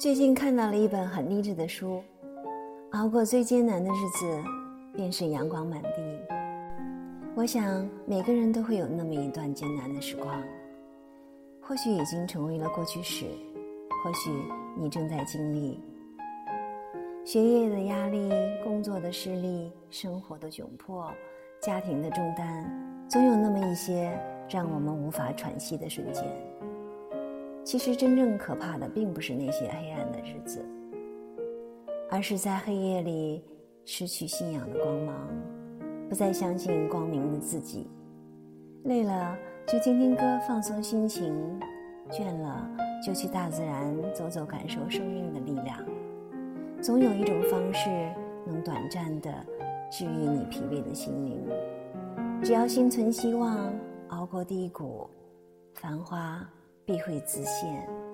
最近看到了一本很励志的书，熬过最艰难的日子，便是阳光满地。我想每个人都会有那么一段艰难的时光，或许已经成为了过去式，或许你正在经历。学业的压力、工作的失利、生活的窘迫、家庭的重担，总有那么一些让我们无法喘息的瞬间。其实真正可怕的，并不是那些黑暗的日子，而是在黑夜里失去信仰的光芒，不再相信光明的自己。累了就听听歌放松心情，倦了就去大自然走走，感受生命的力量。总有一种方式能短暂的治愈你疲惫的心灵。只要心存希望，熬过低谷，繁花。必会自现。